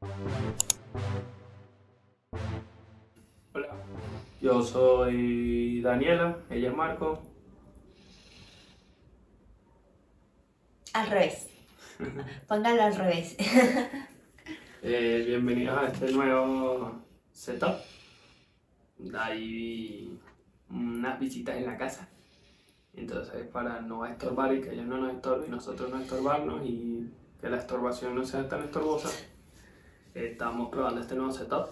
Hola, yo soy Daniela, ella es Marco. Al revés. Póngalo al revés. Eh, bienvenidos a este nuevo setup. Hay unas visitas en la casa. Entonces, para no estorbar y que ellos no nos estorben y nosotros no estorbarnos y que la estorbación no sea tan estorbosa, estamos probando este nuevo setup.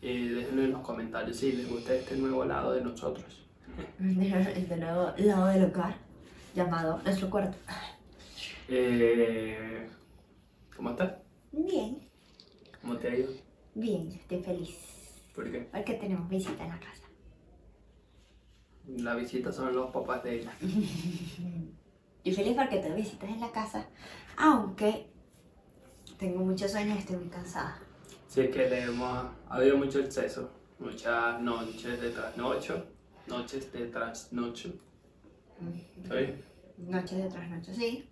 Y déjenlo en los comentarios si les gusta este nuevo lado de nosotros. Este nuevo lado del hogar, llamado nuestro cuarto. Eh, ¿Cómo estás? Bien, ¿Cómo te ha ido? bien, estoy feliz. ¿Por qué? Porque tenemos visita en la casa. La visita son los papás de ella. Estoy feliz porque tengo visitas en la casa, aunque tengo muchos sueños y estoy muy cansada. Si es que le hemos, ha habido mucho exceso, muchas noches de trasnocho, noches de trasnocho. ¿Está bien? Noches de trasnocho, sí.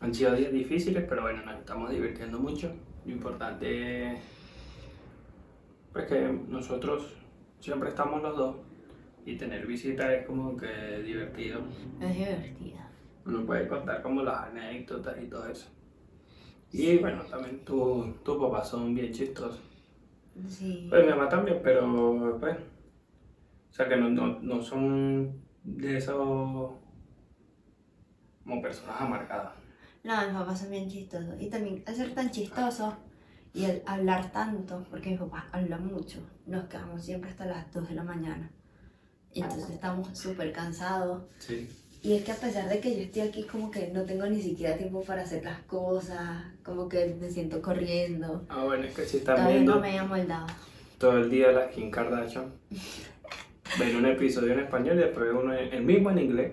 Han sido días difíciles, pero bueno, nos estamos divirtiendo mucho. Lo importante es pues, que nosotros siempre estamos los dos y tener visita es como que divertido. Es divertido. Uno puede contar como las anécdotas y todo eso. Y bueno, también tu, tu papá son bien chistosos. Sí. Pues mi mamá también, pero pues. O sea que no, no, no son de esos como personas amargadas. No, mis papás son bien chistosos. Y también al ser tan chistosos y al hablar tanto, porque mi papá habla mucho, nos quedamos siempre hasta las 2 de la mañana. Entonces estamos súper cansados. Sí. Y es que a pesar de que yo estoy aquí, como que no tengo ni siquiera tiempo para hacer las cosas, como que me siento corriendo. Ah, bueno, es que si Todavía viendo no me he amoldado. todo el día la Kim Kardashian, ven un episodio en español y después uno en- el mismo en inglés.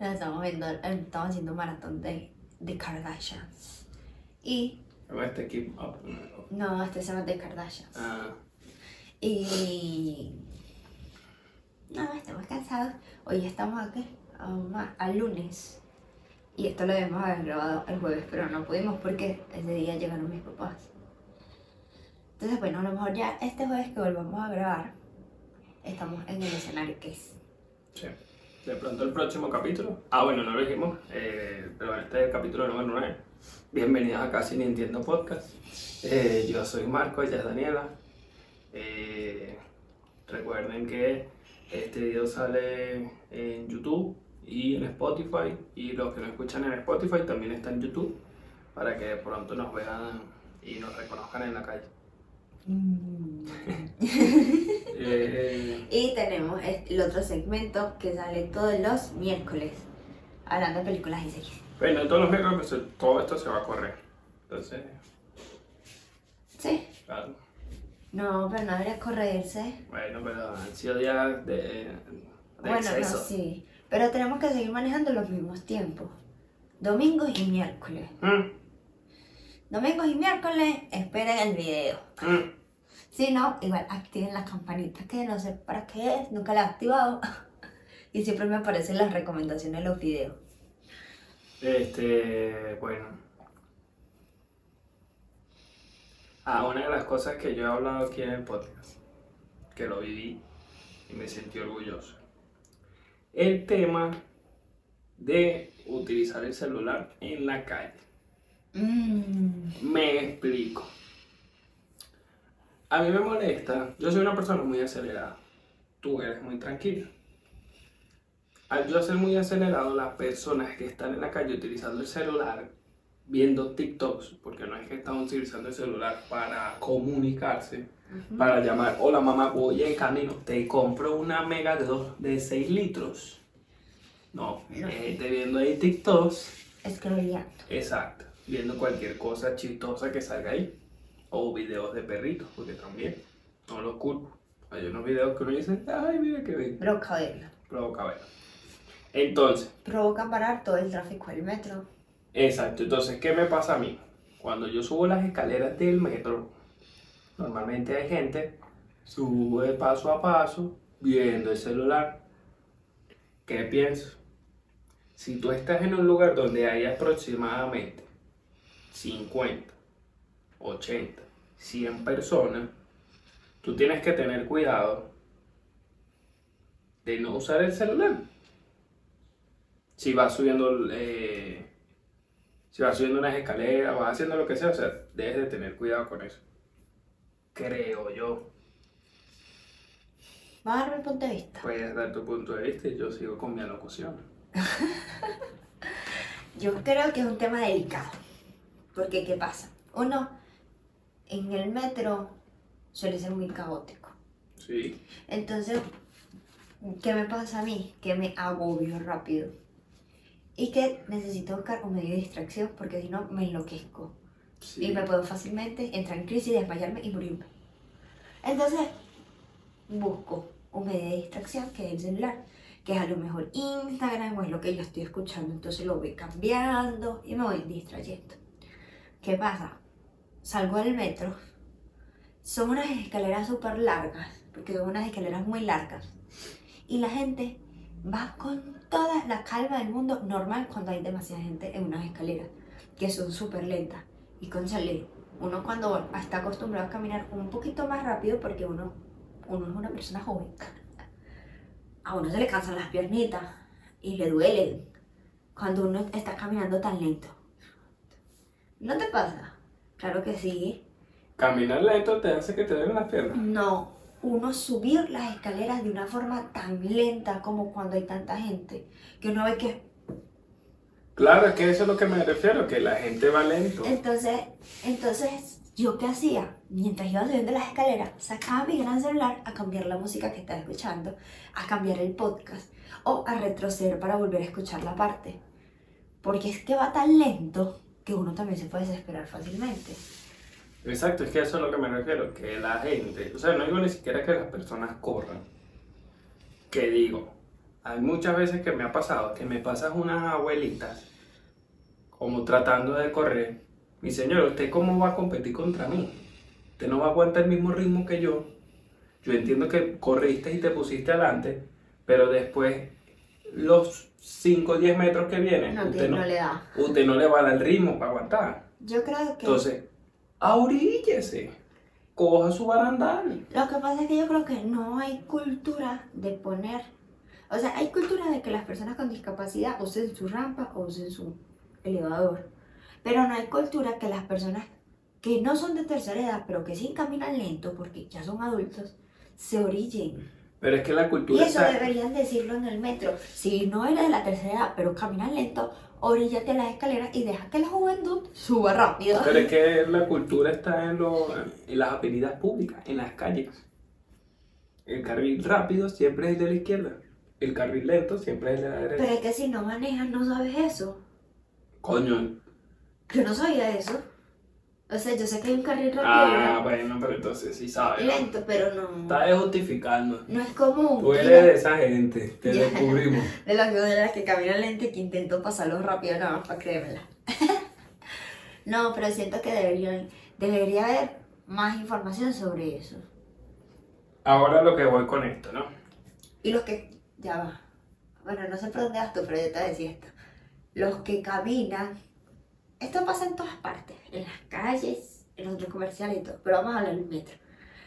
Nos Estamos viendo, eh, estamos haciendo maratón de, de Kardashians. Y, Este Keep Up. no, este se llama The Kardashians. Ah, Y. No, estamos cansados. Hoy estamos aquí, a, ma- a lunes. Y esto lo debemos haber grabado el jueves, pero no pudimos porque ese día llegaron mis papás. Entonces, bueno, a lo mejor ya este jueves que volvamos a grabar, estamos en el escenario que es. sí. De pronto el próximo capítulo. Ah, bueno, no lo dijimos, eh, pero este es el capítulo número 9. Bienvenidos a Casi Ni Entiendo Podcast. Eh, yo soy Marco, ella es Daniela. Eh, recuerden que este video sale en YouTube y en Spotify. Y los que no escuchan en Spotify también está en YouTube para que pronto nos vean y nos reconozcan en la calle. Eh, Y tenemos el otro segmento que sale todos los miércoles, hablando de películas y series. bueno, todos los miércoles pues, todo esto se va a correr. Entonces, Sí. claro. No, pero no debería correrse. Bueno, pero han sido días de, de Bueno, exceso. no, sí. Pero tenemos que seguir manejando los mismos tiempos. Domingos y miércoles. Mm, Domingos y miércoles, esperen el video. mm. Si no, igual activen la campanita, que no sé para qué es, nunca la he activado. y siempre me aparecen las recomendaciones de los videos. Este, bueno. Ah, una de las cosas que yo he hablado aquí en el podcast, que lo viví y me sentí orgulloso. El tema de utilizar el celular en la calle. Mmm. Me explico. A mí me molesta, yo soy una persona muy acelerada, tú eres muy tranquila. Al yo ser muy acelerado, las personas que están en la calle utilizando el celular, viendo TikToks, porque no es que están utilizando el celular para comunicarse, para llamar, hola mamá, voy en camino, te compro una mega de, dos, de 6 litros. No, gente viendo ahí TikToks. Exacto, viendo cualquier cosa chistosa que salga ahí. O videos de perritos, porque también, no los culpo. Hay unos videos que uno dice, ay, mira qué bien, Provoca verlo. provoca ver. Entonces, Provoca parar todo el tráfico del metro. exacto, entonces, ¿qué me pasa a mí? Cuando yo subo las escaleras del metro, normalmente hay gente, sube paso a paso, viendo el celular. ¿Qué pienso? Si tú estás en un lugar donde hay aproximadamente 50, 80, 100 personas, tú tienes que tener cuidado de no usar el celular. Si vas subiendo, eh, si vas subiendo unas escaleras, vas haciendo lo que sea, o sea, debes de tener cuidado con eso. Creo yo. ¿Vas a dar mi punto de vista? Puedes dar tu punto de vista y yo sigo con mi alocución. Yo creo que es un tema delicado. Porque, ¿qué pasa? Uno, en el metro suele ser muy caótico. Sí. Entonces, ¿qué me pasa a mí? Que me agobio rápido. Y que necesito buscar un medio de distracción porque si no me enloquezco. Y me puedo fácilmente entrar en crisis, desmayarme y morirme. Entonces, busco un medio de distracción que es el celular, que es a lo mejor Instagram o es lo que yo estoy escuchando. Entonces lo voy cambiando y me voy distrayendo. ¿Qué pasa? Salgo del metro, son unas escaleras súper largas, porque son unas escaleras muy largas. Y la gente va con toda la calma del mundo normal cuando hay demasiada gente en unas escaleras, que son súper lentas. Y con uno cuando está acostumbrado a caminar un poquito más rápido, porque uno, uno es una persona joven, a uno se le cansan las piernitas y le duelen cuando uno está caminando tan lento. ¿No te pasa? Claro que sí. Caminar lento te hace que te den las piernas. No, uno subir las escaleras de una forma tan lenta como cuando hay tanta gente, que uno ve que... Claro, es que eso es lo que me refiero, que la gente va lento. Entonces, entonces, ¿yo qué hacía? Mientras iba subiendo las escaleras, sacaba mi gran celular a cambiar la música que estaba escuchando, a cambiar el podcast o a retroceder para volver a escuchar la parte. Porque es que va tan lento que uno también se puede desesperar fácilmente. Exacto, es que eso es lo que me refiero, que la gente, o sea, no digo ni siquiera que las personas corran, que digo, hay muchas veces que me ha pasado que me pasas unas abuelitas como tratando de correr, mi señor, ¿usted cómo va a competir contra mí? Usted no va a aguantar el mismo ritmo que yo, yo entiendo que corriste y te pusiste adelante, pero después los 5 o 10 metros que vienen, No, usted, no, no le da. usted no le va a dar el ritmo para aguantar. Yo creo que... Entonces, ahoríllese, coja su barandal. Lo que pasa es que yo creo que no hay cultura de poner, o sea, hay cultura de que las personas con discapacidad usen su rampa o usen su elevador, pero no hay cultura que las personas que no son de tercera edad, pero que sí caminan lento porque ya son adultos, se orillen. Pero es que la Y cultura eso está... deberían decirlo en el metro. Si no eres de la tercera edad, pero caminas lento, oríllate a las escaleras y deja que la juventud suba rápido. Pero es que la cultura está en, lo- en las avenidas públicas, en las calles. El carril rápido siempre es el de la izquierda. El carril lento siempre es el de la derecha. Pero es que si no manejas, no sabes eso. Coño. Yo no sabía eso. O sea, yo sé que hay un carril Ah, rápido bueno, pero entonces sí sabes. lento, pero no. Estás justificando. No es común. Tú eres de esa gente, te Ya. descubrimos. De las de las que caminan lento y que intento pasarlo rápido nada más para creérmela. no, pero siento que deberían, debería haber más información sobre eso. Ahora lo que voy con esto, ¿no? Y los que. Ya va. Bueno, no sé por dónde vas tú, pero yo te voy a decir esto. Los que caminan. Esto pasa en todas partes. En las calles, en los centros comerciales y todo. Pero vamos a hablar del metro.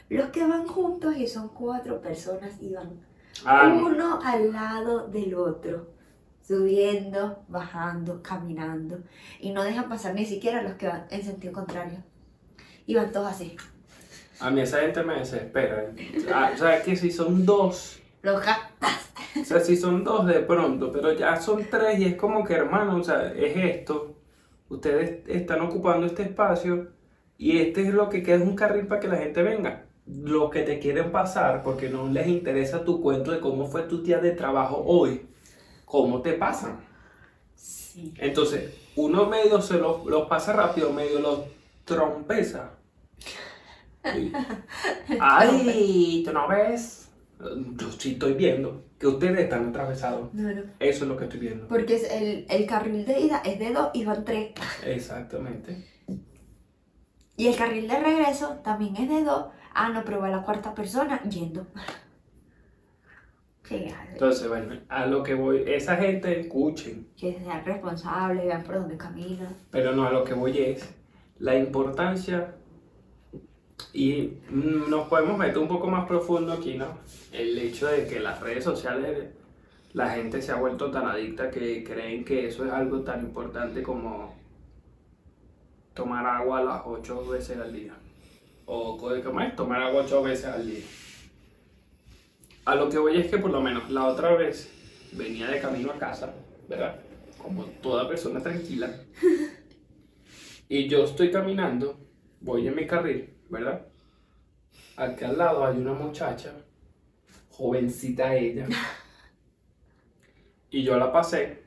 Los que van juntos y son cuatro personas y van Ah, no. uno al lado del otro. Subiendo, bajando, caminando. Y no dejan pasar ni siquiera los que van en sentido contrario. Y van todos así. A mí esa gente me desespera. Ah, o sea, que si son dos, Los gastas. O sea, si son dos de pronto, pero ya son tres y es como que, hermano, o sea, es esto. Ustedes están ocupando este espacio y este es lo que queda es un carril para que la gente venga. Los que te quieren pasar porque no les interesa tu cuento de cómo fue tu día de trabajo hoy, ¿cómo te pasan? Sí. Entonces, uno medio se los, los pasa rápido, medio los trompeza. Ay, tú no ves. Yo sí estoy viendo que ustedes están atravesados. No, no. Eso es lo que estoy viendo. Porque es el, el carril de ida es de dos y van tres. Exactamente. Y el carril de regreso también es de dos. Ah, no, pero va la cuarta persona yendo. Sí. Entonces, bueno, a lo que voy, esa gente escuchen, que sean responsables, vean por dónde caminan. pero no a lo que voy es la importancia y mm, nos podemos meter un poco más profundo aquí, ¿no? El hecho de que las redes sociales, la gente se ha vuelto tan adicta que creen que eso es algo tan importante como tomar agua las ocho veces al día. O ¿cómo es? Tomar agua ocho veces al día. A lo que voy es que por lo menos la otra vez venía de camino a casa, ¿verdad? Como toda persona tranquila. Y yo estoy caminando, voy en mi carril, ¿verdad? Aquí al lado hay una muchacha, jovencita ella. Y yo la pasé.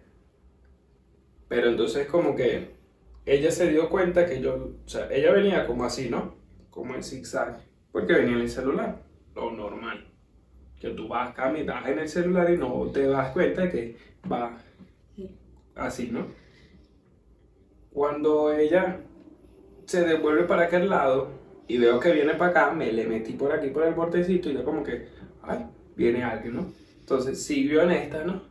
Pero entonces como que ella se dio cuenta que yo, o sea, ella venía como así, ¿no? Como en zigzag, porque venía en el celular, lo normal. Que tú vas caminando en el celular y no te das cuenta de que va Sí. así, ¿no? Cuando ella se devuelve para aquel lado y veo que viene para acá, me le metí por aquí por el bordecito y yo como que, ay, viene alguien, ¿no? Entonces siguió en esta, ¿no?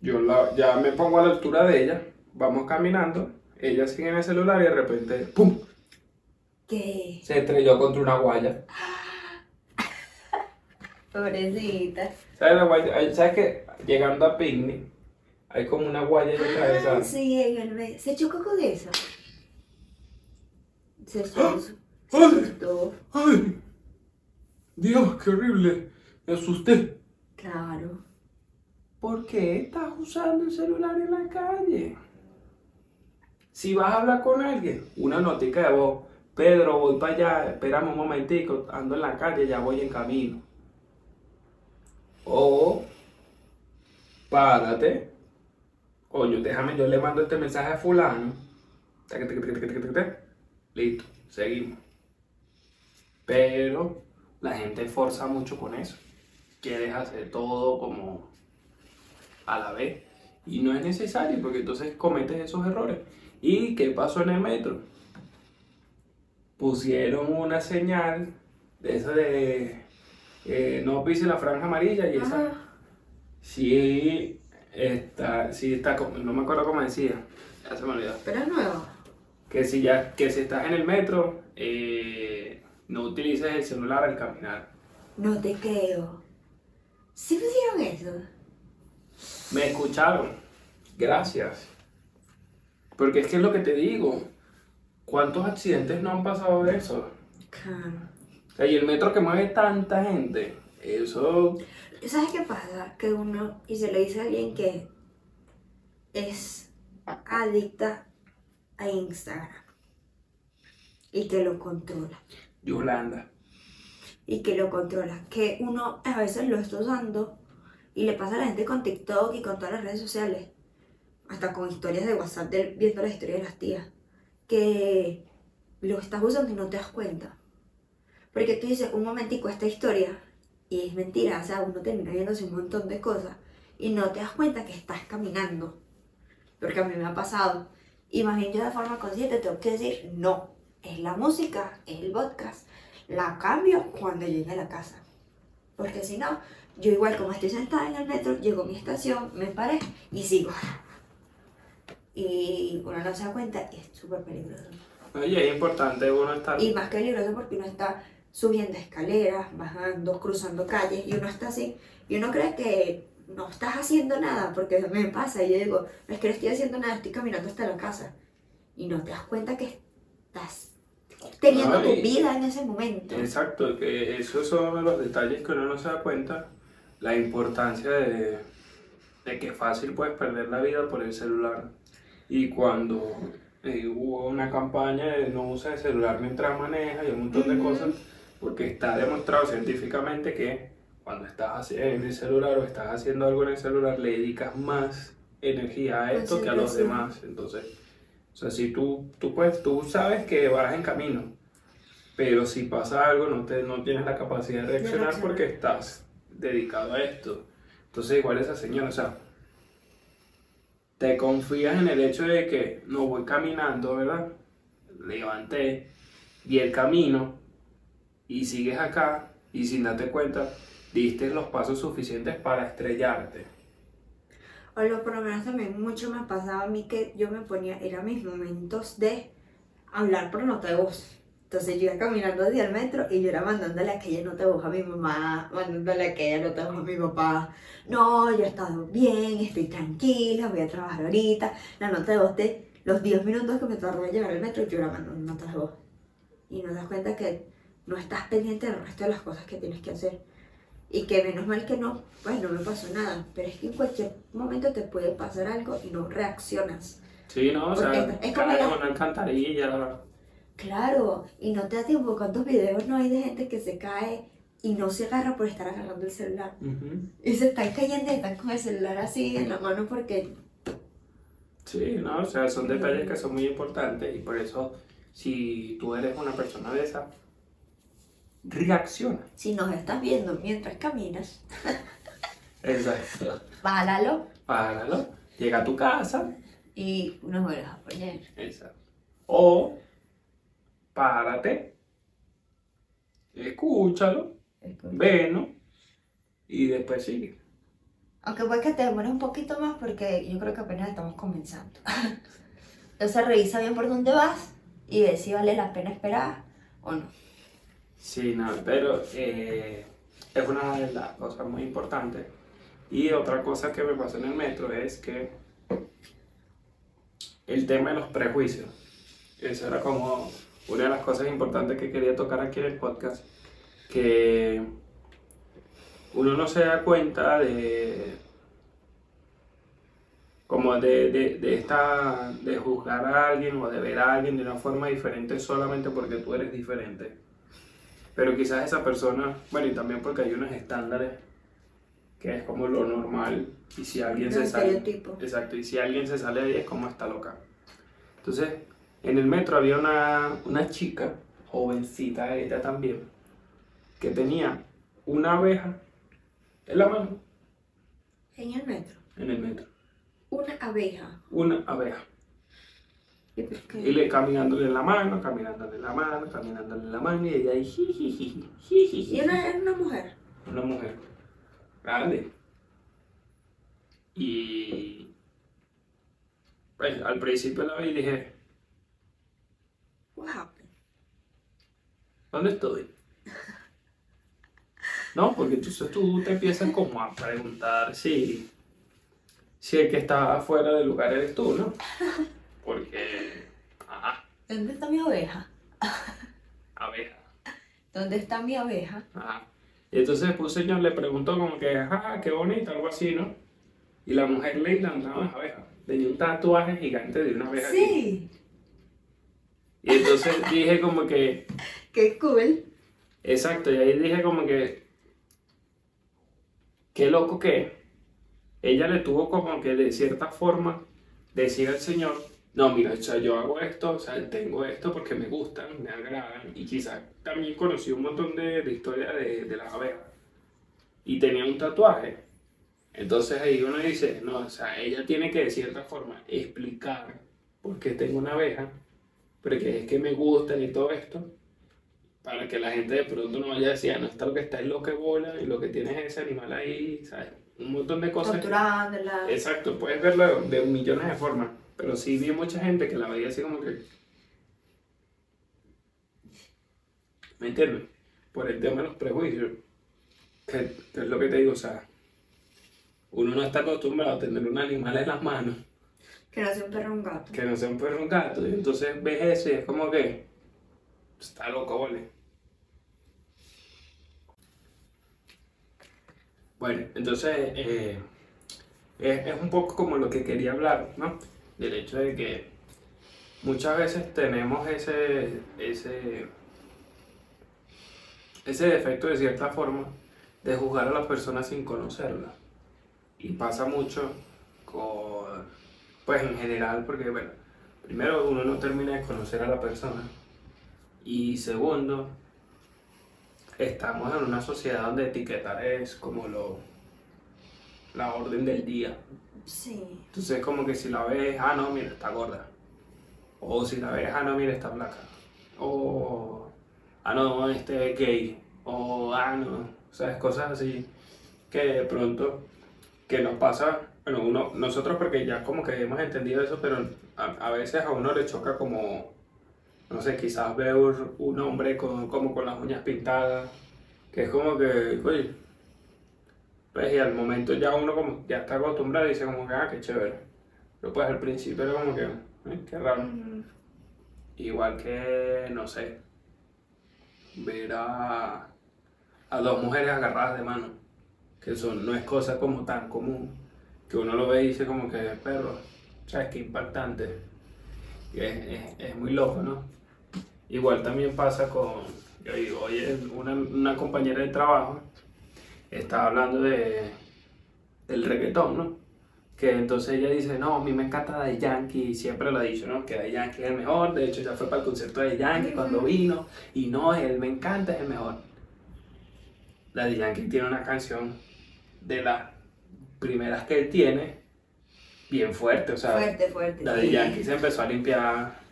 Yo la- ya me pongo a la altura de ella, vamos caminando, ella sigue en el celular y de repente, ¡pum! Que, Se estrelló contra una guaya. pobrecita. ¿Sabes la guaya? Ay, ¿Sabes que Llegando a picnic, hay como una guaya de Ah, atravesada. sí, en el. ¿Se chocó con eso? Se asustó. Se ¡Ay! asustó. ¡Ay! Dios, qué horrible. Me asusté. Claro. ¿Por qué estás usando el celular en la calle? Si vas a hablar con alguien, una notica de voz. Pedro, voy para allá, espérame un momentico, ando en la calle, ya voy en camino. O, párate. Coño, déjame, yo le mando este mensaje a fulano. Listo, seguimos. Pero la gente forza mucho con eso. Quieres hacer todo como a la vez. Y no es necesario porque entonces cometes esos errores. ¿Y qué pasó en el metro? Pusieron una señal de esa de eh, no pise la franja amarilla y esa Ajá. sí está, sí está, no me acuerdo cómo decía, ya se me olvidó. Pero es nuevo. Que si ya, que si estás en el metro, eh, no utilices el celular al caminar. No te creo. ¿Sí pusieron eso? Me escucharon. Gracias. Porque es que es lo que te digo. ¿Cuántos accidentes no han pasado de eso? Claro. O sea, y el metro que mueve tanta gente, eso... ¿Sabes qué pasa? Que uno, y se lo dice a alguien que es adicta a Instagram y que lo controla. Yolanda. y que lo controla. Que uno a veces lo está usando y le pasa a la gente con TikTok y con todas las redes sociales, hasta con historias de WhatsApp de- viendo la historia de las tías, que lo estás usando y no te das cuenta. Porque tú dices, un momentico esta historia y es mentira, o sea, uno termina viéndose un montón de cosas y no te das cuenta que estás caminando. Porque a mí me ha pasado. Y más bien yo de forma consciente tengo que decir, no, es la música, es el podcast la cambio cuando llegue a la casa. Porque si no, yo igual como estoy sentada en el metro, llego a mi estación, me paré y sigo. Y uno no se da cuenta y es súper peligroso. Oye, es importante uno estar... Y más que peligroso porque uno está subiendo escaleras, bajando, cruzando calles y uno está así. Y uno cree que no estás haciendo nada porque me pasa y yo digo, no es que no estoy haciendo nada, estoy caminando hasta la casa. Y no te das cuenta que estás teniendo tu Ay. vida en ese momento. Exacto, que esos son los detalles que uno no se da cuenta, la importancia de, de que fácil puedes perder la vida por el celular. Y cuando eh, hubo una campaña de no usa el celular mientras maneja y un montón de Ujú. cosas, porque está demostrado científicamente que cuando estás en el celular o estás haciendo algo en el celular, le dedicas más energía a esto que a los demás. Entonces, o sea, si tú, tú, puedes, tú sabes que vas en camino, pero si pasa algo no, te, no tienes la capacidad de reaccionar porque estás dedicado a esto. Entonces igual esa señora, o sea, te confías en el hecho de que no voy caminando, ¿verdad? Levanté, vi el camino y sigues acá y sin darte cuenta, diste los pasos suficientes para estrellarte. O lo por lo menos también mucho me pasaba a mí que yo me ponía, eran mis momentos de hablar por nota de voz. Entonces yo iba caminando hacia el metro y yo era mandándole aquella nota de voz a mi mamá, mandándole aquella nota de voz a mi papá. No, yo he estado bien, estoy tranquila, voy a trabajar ahorita. La nota de voz de los 10 minutos que me tardó en llegar al metro, yo era mandando notas de voz. Y no das cuenta que no estás pendiente del resto de las cosas que tienes que hacer. Y que menos mal que no, pues no me pasó nada. Pero es que en cualquier momento te puede pasar algo y no reaccionas. Sí, no, o sea, Porque es como la- una alcantarilla. Claro, y no te da tiempo. ¿Cuántos videos no hay de gente que se cae y no se agarra por estar agarrando el celular? Ujú. Y se están cayendo y están con el celular así en la mano porque Sí, no, o sea, son detalles que son muy importantes y por eso, si tú eres una persona de esa, reacciona. si nos estás viendo mientras caminas, Exacto. páralo Páralo, llega a tu casa, y nos vuelves a poner. exacto. O párate, escúchalo, velo y después sigue. Aunque puede que te demores un poquito más porque yo creo que apenas estamos comenzando. Entonces revisa bien por dónde vas y ve si vale la pena esperar o no. Sí, no, pero eh, es una de las cosas muy importantes. Y otra cosa que me pasó en el metro es que el tema de los prejuicios, eso era como una de las cosas importantes que quería tocar aquí en el podcast, que uno no se da cuenta de como de, de, de esta de juzgar a alguien o de ver a alguien de una forma diferente solamente porque tú eres diferente. Pero quizás esa persona, bueno, y también porque hay unos estándares que es como lo normal y si alguien se sale exacto y si alguien se sale de ahí es como está loca. Entonces en el metro había una, una chica jovencita ella también que tenía una abeja en la mano. En el metro. en el metro. Una abeja. una abeja ¿Y le caminándole en la mano caminándole en la mano caminándole en la mano y ella ahí jijiji, jijiji. Y una, era una mujer. una mujer grande. Y pues al principio la vi y dije, What happened? ¿dónde estoy? No, porque entonces tú te empiezas como a preguntar si, si el que está fuera del lugar eres tú, ¿no? Porque, ajá, ¿Dónde está mi oveja? abeja, ¿Dónde está mi oveja? ajá. Y entonces un señor le preguntó como que, ajá, qué bonita, algo así, ¿no? Y la mujer le encantaba las abejas. Tenía un tatuaje gigante de una abeja. aquí. Sí. Y entonces dije como que, Qué cool. exacto, y ahí dije como que, qué loco que ella le tuvo como que de cierta forma decir al Señor, no, mira, o sea, yo hago esto, o sea, tengo esto porque me gustan, me agradan, y quizás también conocí un montón de, de historias de, de las abejas. Y tenía un tatuaje. Entonces ahí uno dice, no, o sea, ella tiene que de cierta forma explicar por qué tengo una abeja, porque es que me gustan y todo esto, para que la gente de pronto no vaya a decir, "Ah, no, está lo que está es lo que bola y lo que tienes es ese animal ahí, ¿sabes? Un montón de cosas. Exacto, puedes verlo de millones de formas, pero sí vi mucha gente que la veía así como que... ¿Me entiendes? Por el tema de los prejuicios, que, que es lo que te digo, o sea, uno no está acostumbrado a tener un animal en las manos Que no sea un perro un gato. que no sea un perro un gato, y entonces ves eso y es como que está loco, ¿vale? Bueno, entonces eh, es, es un poco como lo que quería hablar, ¿no? Del hecho de que muchas veces tenemos ese, ese, ese defecto de cierta forma de juzgar a las personas sin conocerlas. Y pasa mucho con, pues en general, porque bueno, primero uno no termina de conocer a la persona. Y segundo, estamos en una sociedad donde etiquetar es como lo, la orden del día. Sí. Entonces como que si la ves, ah no, mira, está gorda. O si la ves, ah no, mira, está flaca. O, ah no, este es gay. O, ah no. O O sea, es cosas así que de pronto que nos pasa, bueno, uno, nosotros porque ya como que hemos entendido eso, pero a, a veces a uno le choca como, no sé, quizás ver un hombre con, como con las uñas pintadas, que es como que, oye, pues y al momento ya uno como ya está acostumbrado y dice como que, ah, qué chévere. Pero pues al principio era como que, "Eh, qué raro. Igual que, no sé, ver a, a dos mujeres agarradas de mano, que eso no es cosa como tan común, que uno lo ve y dice como que, perro, ¿sabes qué impactante? Y es, es- es muy loco, ¿no? Igual también pasa con, yo digo, oye, una, una compañera de trabajo estaba hablando de, del reggaetón, ¿no? Que entonces ella dice, no, a mí me encanta Daddy Yankee, siempre lo ha dicho, ¿no? Que Daddy Yankee es el mejor, de hecho ya fue para el concierto de Daddy Yankee cuando vino, y no, él me encanta, es el mejor. Daddy Yankee tiene una canción de las primeras que él tiene, bien fuerte, o sea, fuerte, fuerte. Daddy sí. Yankee se empezó a limpiar.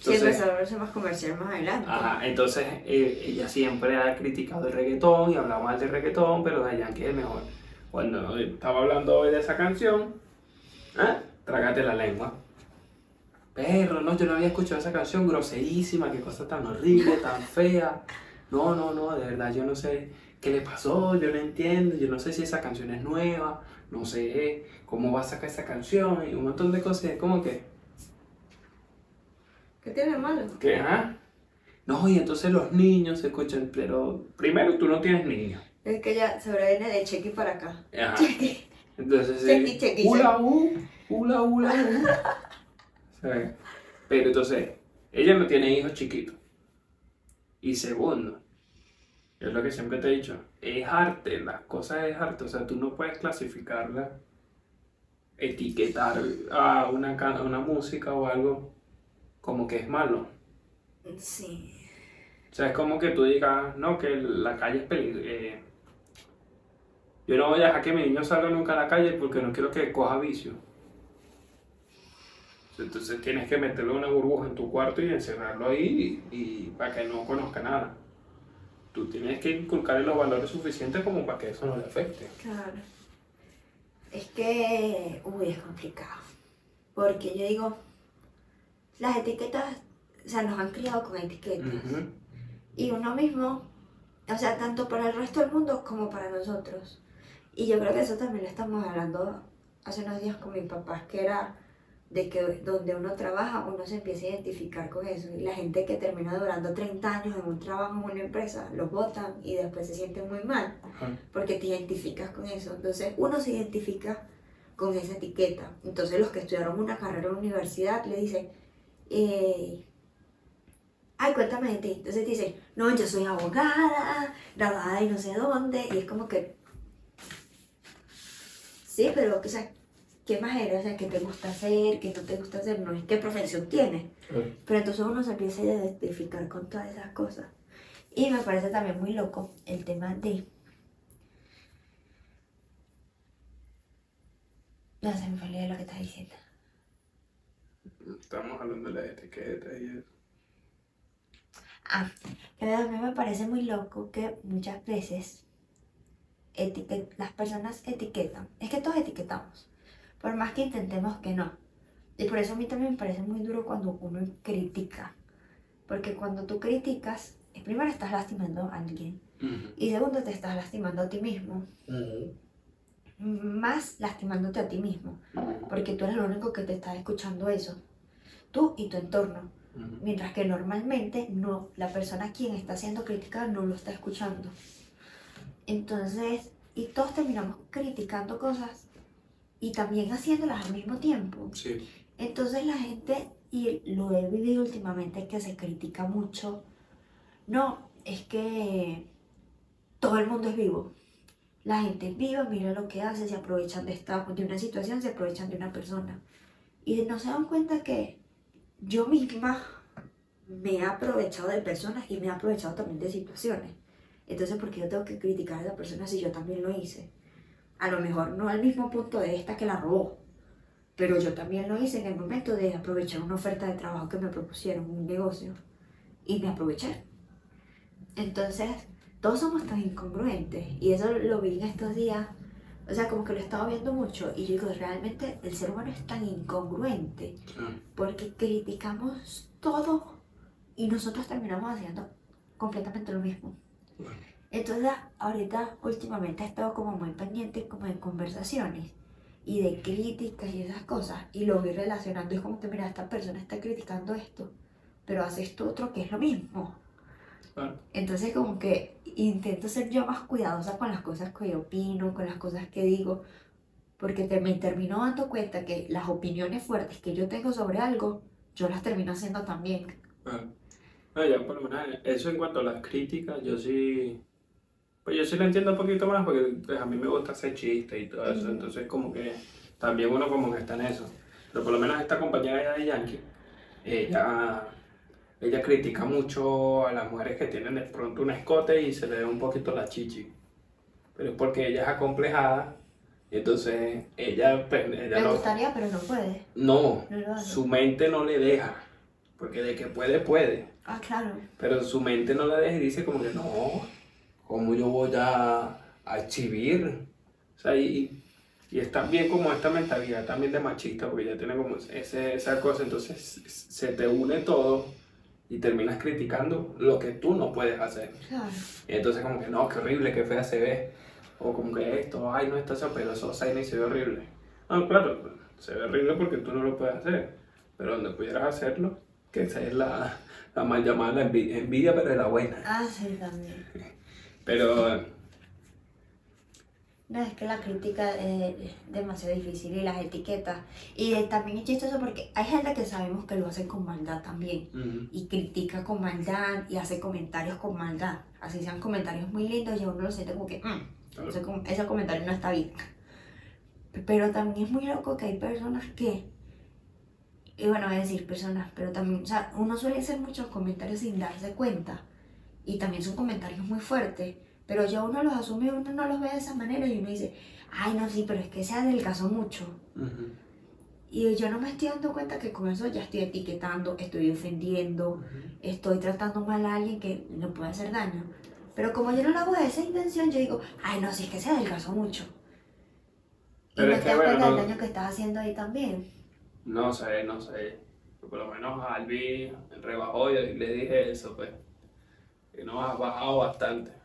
Sí, Entonces, empezó a más comercial más adelante. Ajá, entonces eh, ella siempre ha criticado el reggaetón y hablaba mal del reggaetón, pero Daddy Yankee es mejor. Cuando estaba hablando hoy de esa canción, ¿ah? trágate la lengua. Perro, no, yo no había escuchado esa canción, groserísima, qué cosa tan horrible, tan fea. No, no, no, de verdad, yo no sé qué le pasó, yo no entiendo, yo no sé si esa canción es nueva, no sé cómo va a sacar esa canción y un montón de cosas, como que, ¿Qué tiene malo? ¿Qué? ¿Ah? No, y entonces los niños se escuchan, pero primero tú no tienes niños. Es que ya sobreviene de Chequi para acá. Ajá. Chequi. Entonces, Chequi, sí, chequi, hula hula hu. ¿Sabes? Pero entonces, ella no tiene hijos chiquitos. Y segundo, es lo que siempre te he dicho, es arte, las cosas es arte, o sea, tú no puedes clasificarla, etiquetar a una, una música o algo como que es malo. Sí. O sea, es como que tú digas, no, que la calle es peligrosa. yo no voy a dejar que mi niño salga nunca a la calle porque no quiero que coja vicio. Entonces tienes que meterle una burbuja en tu cuarto y encerrarlo ahí y, y para que no conozca nada. Tú tienes que inculcarle los valores suficientes como para que eso no le afecte. Claro. Es que, uy, es complicado. Porque yo digo, las etiquetas, o sea, nos han criado con etiquetas. Ujú. Y uno mismo, o sea, tanto para el resto del mundo como para nosotros. Y yo creo que eso también lo estamos hablando hace unos días con mi papá, que era de que donde uno trabaja, uno se empieza a identificar con eso. Y la gente que termina durando 30 años en un trabajo, en una empresa, los votan y después se sienten muy mal Ajá. porque te identificas con eso. Entonces uno se identifica con esa etiqueta. Entonces los que estudiaron una carrera en la universidad le dicen, eh, ay, cuéntame de ti. Entonces te dicen, no, yo soy abogada, graduada y no sé dónde. Y es como que, sí, pero, o sea, ¿qué más eres? O sea, ¿qué te gusta hacer? ¿Qué no te gusta hacer? No es qué profesión tienes. Pero entonces uno se empieza a identificar con todas esas cosas. Y me parece también muy loco el tema de... No se me de lo que estás diciendo. Estamos hablando de la etiqueta y eso. Ah, que a mí me parece muy loco que muchas veces etiquet- las personas etiquetan. Es que todos etiquetamos. Por más que intentemos que no. Y por eso a mí también me parece muy duro cuando uno critica. Porque cuando tú criticas, eh, primero estás lastimando a alguien. Y segundo, te estás lastimando a ti mismo. Más lastimándote a ti mismo. Porque tú eres el único que te está escuchando eso. Tú y tu entorno. Mientras que normalmente no, la persona a quien está siendo criticada no lo está escuchando. Entonces, y todos terminamos criticando cosas y también haciéndolas al mismo tiempo. Sí. Entonces la gente, y lo he vivido últimamente, que se critica mucho. No, es que todo el mundo es vivo. La gente es viva, mira lo que hace, se aprovechan de, esta, de una situación, se aprovechan de una persona. Y no se dan cuenta que yo misma me he aprovechado de personas y me he aprovechado también de situaciones. Entonces, ¿por qué yo tengo que criticar a esa persona si yo también lo hice? A lo mejor no al mismo punto de esta que la robó, pero yo también lo hice en el momento de aprovechar una oferta de trabajo que me propusieron, un negocio, y me aproveché. Entonces, todos somos tan incongruentes. Y eso lo vi en estos días. O sea, como que lo he estado viendo mucho. Y yo digo, realmente el ser humano es tan incongruente. Porque criticamos todo y nosotros terminamos haciendo completamente lo mismo. Entonces, ahorita, últimamente he estado como muy pendiente como de conversaciones y de críticas y esas cosas. Y lo voy relacionando. Es como que, mira, esta persona está criticando esto, pero hace esto otro que es lo mismo. Entonces, como que intento ser yo más cuidadosa con las cosas que yo opino, con las cosas que digo, porque te, me termino dando cuenta que las opiniones fuertes que yo tengo sobre algo, yo las termino haciendo también. No, ya por lo menos eso en cuanto a las críticas, yo sí. Pues yo sí lo entiendo un poquito más porque pues, a mí me gusta hacer chistes y todo eso, entonces como que también uno como que está en eso. Pero por lo menos esta compañera de Yankee, ella, ella critica mucho a las mujeres que tienen de pronto un escote y se le ve un poquito la chichi. Pero es porque ella es acomplejada, entonces ella... Pues, ella le gustaría, pero no puede. No, su mente no le deja. Porque de que puede, puede. Ah, claro. Pero su mente no la deja y dice como que no, ¿cómo yo voy a, a exhibir? O sea, y, y es también como esta mentalidad también de machista, porque ya tiene como ese, esa cosa, entonces se te une todo y terminas criticando lo que tú no puedes hacer. Claro. Y entonces como que no, qué horrible, qué fea se ve. O como que esto, ay, no está eso y se ve horrible. No, claro, se ve horrible porque tú no lo puedes hacer. Pero donde pudieras hacerlo, que esa es la, la mal llamada envidia, pero de la buena. Ah, sí, también. Pero... No, es que la crítica es demasiado difícil y las etiquetas. Y también es chistoso porque hay gente que sabemos que lo hace con maldad también. Y critica con maldad y hace comentarios con maldad. Así sean comentarios muy lindos y uno lo siente como que, mm, ese, ese comentario no está bien. Pero también es muy loco que hay personas que y bueno, voy a decir personas, pero también, o sea, uno suele hacer muchos comentarios sin darse cuenta. Y también son comentarios muy fuertes, pero ya uno los asume, uno no los ve de esa manera y uno dice, ay, no, sí, pero es que se adelgazó mucho. Y yo no me estoy dando cuenta que con eso ya estoy etiquetando, estoy ofendiendo, estoy tratando mal a alguien que le puede hacer daño. Pero como yo no lo hago de esa intención, yo digo, ay, no, sí, es que se adelgazó mucho. y no te das cuenta del daño que estás haciendo ahí también. No sé, no sé. Por lo menos Albi rebajó y le dije eso, pues. Que no has bajado bastante.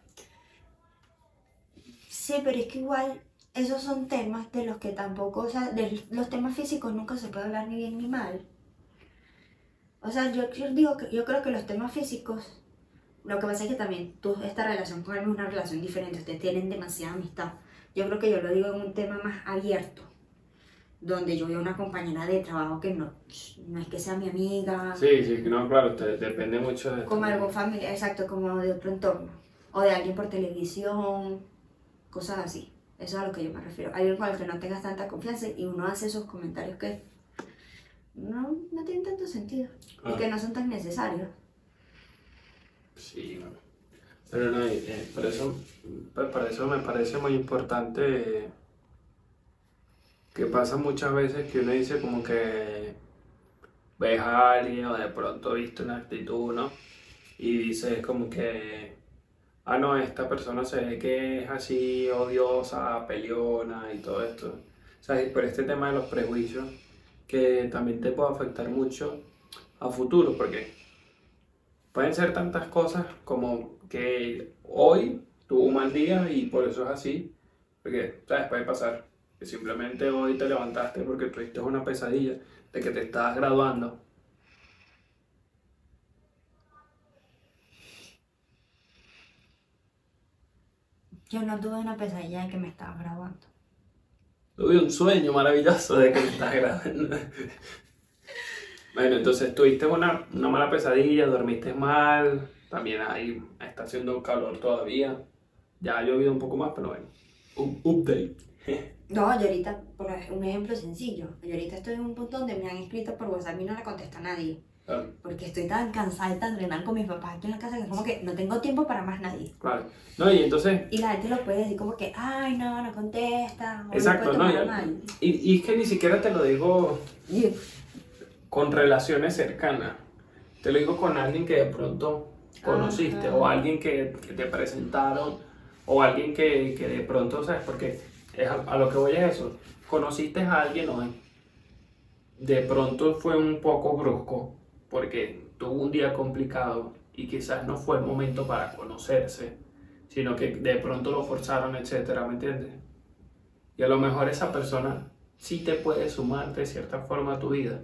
Sí, pero es que igual esos son temas de los que tampoco, o sea, de los temas físicos nunca se puede hablar ni bien ni mal. O sea, yo, digo que yo creo que los temas físicos, lo que pasa es que también tú, esta relación con él es una relación diferente, ustedes tienen demasiada amistad. Yo creo que yo lo digo en un tema más abierto donde yo veo una compañera de trabajo que no, no es que sea mi amiga. Sí, sí, no, claro, depende mucho de... Como algo familiar, exacto, como de otro entorno. O de alguien por televisión, cosas así. Eso es a lo que yo me refiero. Alguien con el que no tengas tanta confianza y uno hace esos comentarios que no, no tienen tanto sentido y ah. que no son tan necesarios. Sí, pero no, eh, por, eso, pues, por eso me parece muy importante que pasa muchas veces que uno dice como que ves a alguien o de pronto viste una actitud, ¿no? Y dices como que, ah, no, esta persona se ve que es así odiosa, peleona y todo esto. O sea, por este tema de los prejuicios, que también te puede afectar mucho a futuro, porque pueden ser tantas cosas como que hoy tuvo un mal día y por eso es así, porque, ¿sabes? Puede pasar que simplemente hoy te levantaste porque tuviste una pesadilla de que te estabas graduando. Yo no tuve una pesadilla de que me estaba graduando. Tuve un sueño maravilloso de que me estás graduando. bueno, entonces tuviste una, una mala pesadilla, dormiste mal, también ahí está haciendo calor todavía. Ya ha llovido un poco más, pero bueno, un update. No, yo ahorita, por un ejemplo sencillo, yo ahorita estoy en un punto donde me han escrito por WhatsApp y no le contesta a nadie. Claro. Porque estoy tan cansada de entrenar con mis papás aquí en la casa que es como que no tengo tiempo para más nadie. Claro. No, y entonces... Y la gente lo puede decir como que, ay, no, no contesta. Exacto, no. Y, y, es que ni siquiera te lo digo con relaciones cercanas. Te lo digo con alguien que de pronto conociste Ajá. o alguien que, que te presentaron o alguien que, que de pronto, ¿sabes? Porque es a, a lo que voy es eso. Conociste a alguien hoy, de pronto fue un poco brusco porque tuvo un día complicado y quizás no fue el momento para conocerse, sino que de pronto lo forzaron, etcétera, ¿me entiendes? Y a lo mejor esa persona sí te puede sumar de cierta forma a tu vida,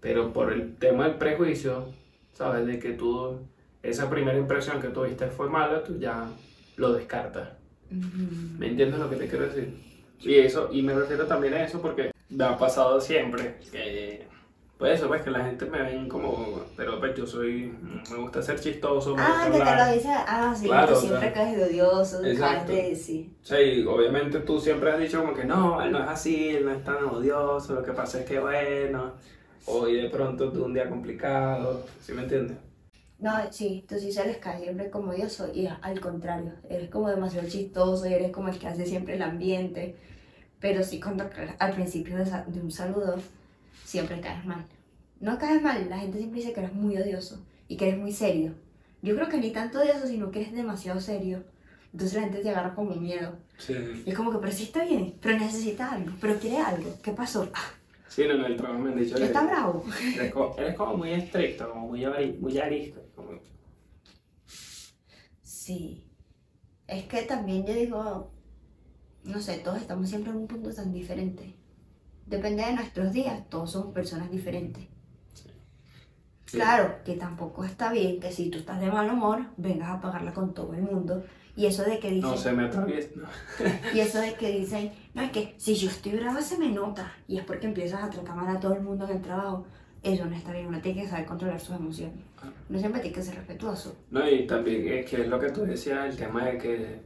pero por el tema del prejuicio, ¿sabes? De que tú, esa primera impresión que tuviste fue mala, tú ya lo descartas. Ujú. ¿Me entiendes lo que te quiero decir? Y eso, y me refiero también a eso porque me ha pasado siempre que, pues eso, pues que la gente me ven como, pero pues yo soy, me gusta ser chistoso, me Ah, que te lo dice. Ah, sí, Claro, tú siempre sea, caes de odioso, exacto. de sí. Sí, obviamente tú siempre has dicho como que no, él no es así, él no es tan odioso, lo que pasa es que bueno, hoy de pronto tuvo un día complicado, ¿sí me entiendes? No, sí, tú sí sales casi siempre como odioso y al contrario, eres como demasiado chistoso y eres como el que hace siempre el ambiente. Pero sí, cuando al principio de, de un saludo, siempre caes mal. No caes mal, la gente siempre dice que eres muy odioso y que eres muy serio. Yo creo que ni tanto odioso, sino que eres demasiado serio. Entonces la gente te agarra como miedo. Sí. Y es como que, pero sí está bien, pero necesita algo, pero quiere algo. ¿Qué pasó? Ah, Sí, no, en el trabajo me han dicho que está bravo. eres como, eres como muy estricto, como muy, muy arisco. como- Sí. Es que también yo digo, no sé, todos estamos siempre en un punto tan diferente. Depende de nuestros días, todos somos personas diferentes. Sí. Claro, que tampoco está bien que si tú estás de mal humor, vengas a pagarla con todo el mundo. Y eso de que dicen, No se me atraviesa. no. y eso de que dicen, no es que si yo estoy brava se me nota. Y es porque empiezas a tratar mal a todo el mundo en el trabajo. Eso no está bien, uno tiene que saber controlar sus emociones. Uno siempre tiene que ser respetuoso. No, y también es que es lo que tú decías, el tema de que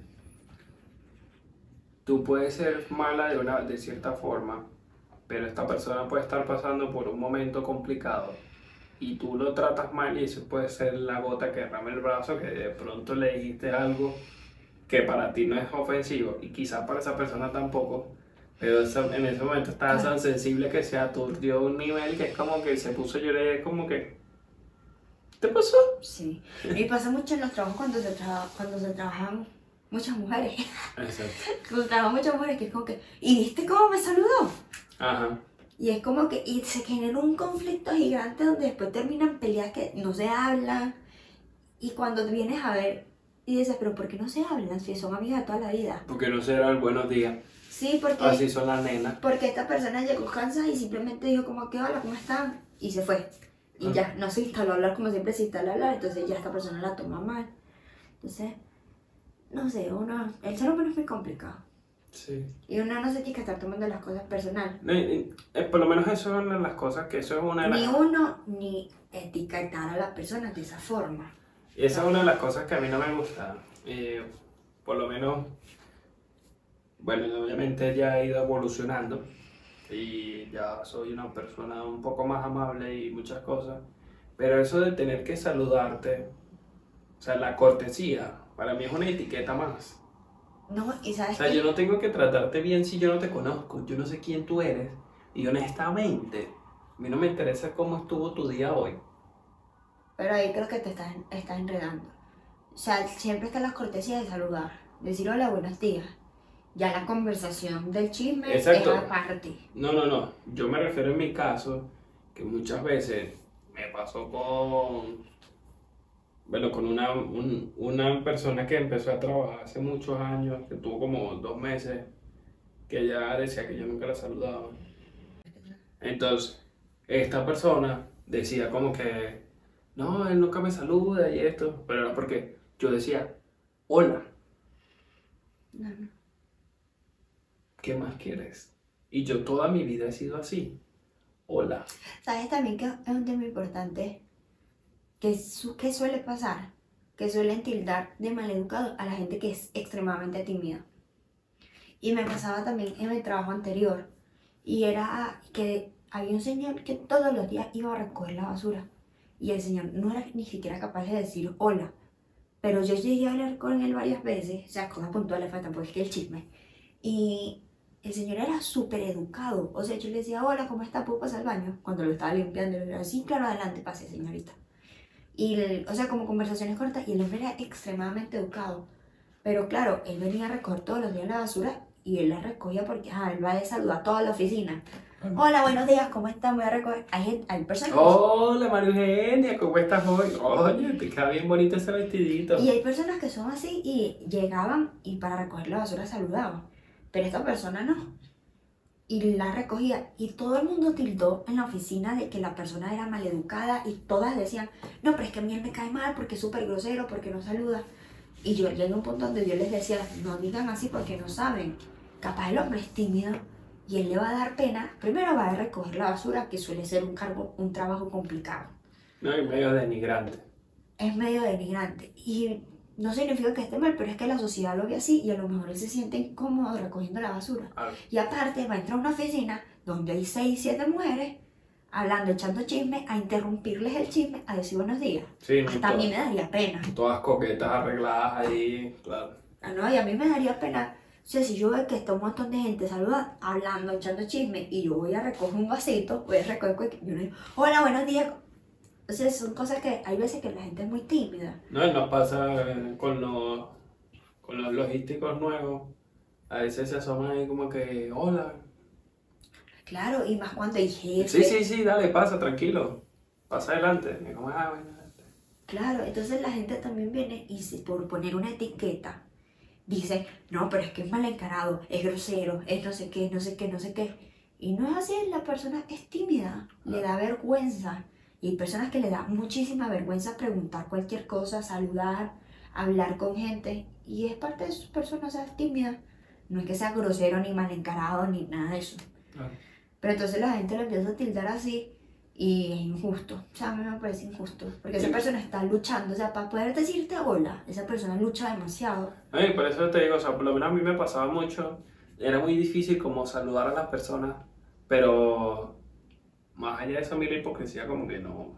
tú puedes ser mala de, una, de cierta forma, pero esta persona puede estar pasando por un momento complicado y tú lo tratas mal y eso puede ser la gota que derrama el brazo, que de pronto le dijiste algo que para ti no es ofensivo y quizás para esa persona tampoco, pero en ese momento Claro. tan sensible que se aturdió a un nivel que es como que se puso a llorar, como que... ¿Te pasó? Sí. Y pasa mucho en los trabajos cuando se, traba- cuando se trabajan muchas mujeres. Exacto. Trabajan muchas mujeres que es como que, ¿y viste cómo me saludó? Ajá. Y es como que, y se genera un conflicto gigante donde después terminan peleas que no se hablan. Y cuando vienes a ver y dices, pero ¿por qué no se hablan si son amigas de toda la vida? Porque no será el buenos días. Sí, porque, Así son las nenas. porque esta persona llegó cansada y simplemente dijo como que, hola, ¿cómo están? Y se fue. Y Ah. ya, no se instaló a hablar como siempre se instala a hablar, entonces ya esta persona la toma mal. Entonces, no sé, uno, el ser humano es muy complicado. Sí. Y uno no se tiene que estar tomando las cosas personal. No, y- y, eh, por lo menos eso es una de las cosas que eso es una de las... Ni uno, ni etiquetar a las personas de esa forma. Esa es una de las cosas que a mí no me gusta. Eh, por lo menos, bueno, obviamente ya he ido evolucionando y ya soy una persona un poco más amable y muchas cosas. Pero eso de tener que saludarte, o sea, la cortesía, para mí es una etiqueta más. No, y O sabes sea, qué? yo no tengo que tratarte bien si yo no te conozco, yo no sé quién tú eres. Y honestamente, a mí no me interesa cómo estuvo tu día hoy. Pero ahí creo que te estás, estás enredando. O sea, siempre están las cortesías de saludar. Decir hola, buenos días. Ya la conversación del chisme Exacto. es aparte. No, no, no. Yo me refiero en mi caso que muchas veces me pasó con, bueno, con una, un- una persona que empezó a trabajar hace muchos años, que tuvo como dos meses, que ella decía que yo nunca la saludaba. Entonces, esta persona decía como que, no, él nunca me saluda y esto, pero era porque yo decía, hola, No, no. ¿qué más quieres? Y yo toda mi vida he sido así, hola. ¿Sabes también que es un tema importante? Que, su- que suele pasar, que suelen tildar de maleducado a la gente que es extremadamente tímida. Y me pasaba también en el trabajo anterior. Y era que había un señor que todos los días iba a recoger la basura. Y el señor no era ni siquiera capaz de decir hola. Pero yo llegué a hablar con él varias veces, o sea, cosas puntuales, faltan porque es que el chisme. Y el señor era súper educado. O sea, yo le decía, hola, ¿cómo está? ¿Puedo pasar al baño? Cuando lo estaba limpiando, le decía, sí, claro, adelante, pase, señorita. Y, el- o sea, como conversaciones cortas, y el hombre era extremadamente educado. Pero claro, él venía a recoger todos los días la basura y él la recogía porque, ah, él va a saludar a toda la oficina. Hola, buenos días, ¿cómo están? Voy a recoger. Hay, gente- hay personas que- Hola María Eugenia, ¿cómo estás hoy? Oye, te queda bien bonito ese vestidito. Y hay personas que son así y llegaban y para recoger la basura saludaban. Pero esta persona no. Y la recogía. Y todo el mundo tildó en la oficina de que la persona era maleducada y todas decían, no, pero es que a mí él me cae mal porque es súper grosero, porque no saluda. Y yo llegué a un punto donde yo les decía, no digan así porque no saben. Capaz el hombre es tímido y él le va a dar pena. Primero va a recoger la basura, que suele ser un, cargo, un trabajo complicado No, y medio denigrante. es medio denigrante. Y no significa que esté mal, pero es que la sociedad lo ve así y a lo mejor él se siente incómodo recogiendo la basura. Ah, Y aparte va a entrar a una oficina donde hay 6, 7 mujeres hablando, echando chisme, a interrumpirles el chisme, a decir buenos días. sí, Hasta a mí me daría pena. todas coquetas arregladas ahí, claro. Ah, no, y a mí me daría pena. O sea, si yo veo que está un montón de gente saluda, hablando, echando chisme, y yo voy a recoger un vasito, voy a recoger. Yo no digo, hola, buenos días. Sea, son cosas que hay veces que la gente es muy tímida. No, nos pasa eh, con los, con los logísticos nuevos. A veces se asoman ahí como que, hola. Claro, y más cuando hay jefe. Sí, sí, sí, dale, pasa, tranquilo. Pasa adelante. Como, ah, bueno, Claro, entonces la gente también viene y si por poner una etiqueta dice, no, pero es que es mal encarado, es grosero, es no sé qué, no sé qué, no sé qué. Y no es así, la persona es tímida, le da vergüenza. Y hay personas que le da muchísima vergüenza preguntar cualquier cosa, saludar, hablar con gente. Y es parte de su persona ser tímida. No es que sea grosero, ni mal encarado, ni nada de eso. Claro. Pero entonces la gente lo empieza a tildar así y es injusto. O sea, a mí me parece injusto. Porque esa Sí. persona está luchando. O sea, para poder decirte hola, esa persona lucha demasiado. Ay, por eso te digo, o sea, por lo menos a mí me pasaba mucho. Era muy difícil como saludar a las personas, pero más allá de eso, a mí la hipocresía como que no,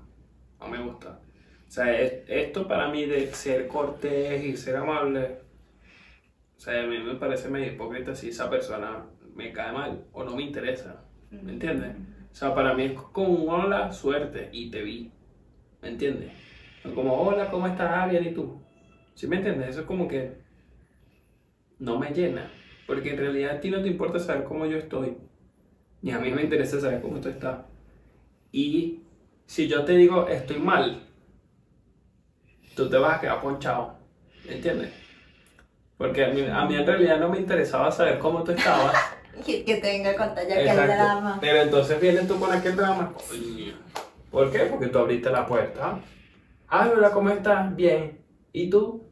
no me gusta. O sea, es- esto para mí de ser cortés y ser amable, o sea, a mí me parece medio hipócrita si esa persona me cae mal o no me interesa. ¿Me entiendes? O sea, para mí es como un hola, suerte, y te vi. ¿Me entiendes? Como, hola, ¿cómo estás? Bien, ¿y tú? ¿Sí me entiendes? Eso es como que no me llena. Porque en realidad a ti no te importa saber cómo yo estoy. Ni a mí me interesa saber cómo tú estás. Y si yo te digo estoy mal, tú te vas a quedar ponchado. ¿Me entiendes? Porque a mí, a mí en realidad no me interesaba saber cómo tú estabas. Que, que te venga a contar ya que el drama. Pero entonces vienes tú con aquel drama. ¿Por qué? Porque tú abriste la puerta. Ah, hola, ¿cómo estás? Bien. ¿Y tú?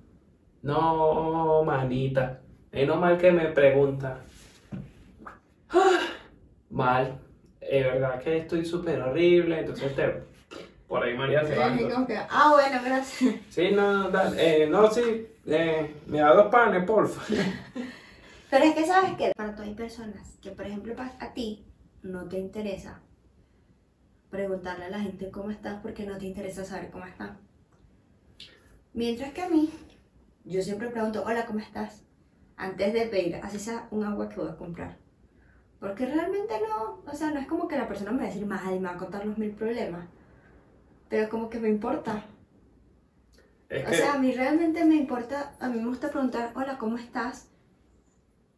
No, manita. Menos mal que me pregunta. Ah, mal. Es verdad que estoy súper horrible. Entonces te... Por ahí María se va. Que, ah, bueno, gracias. Sí, no, dale. Eh, no, sí. Eh, me da dos panes, porfa. Pero es que sabes que para todas hay personas que, por ejemplo, a ti no te interesa preguntarle a la gente cómo estás porque no te interesa saber cómo están. Mientras que a mí, yo siempre pregunto, hola, ¿cómo estás? Antes de pedir, así sea un agua que voy a comprar. Porque realmente no, o sea, no es como que la persona me va a decir más y me va a contar los mil problemas. Pero como que me importa. Es O sea, a mí realmente me importa, a mí me gusta preguntar, hola, ¿cómo estás?